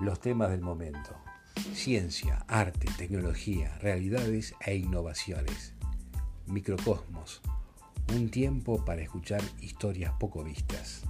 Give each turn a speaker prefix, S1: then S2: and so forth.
S1: Los temas del momento. Ciencia, arte, tecnología, realidades e innovaciones. Microcosmos. Un tiempo para escuchar historias poco vistas.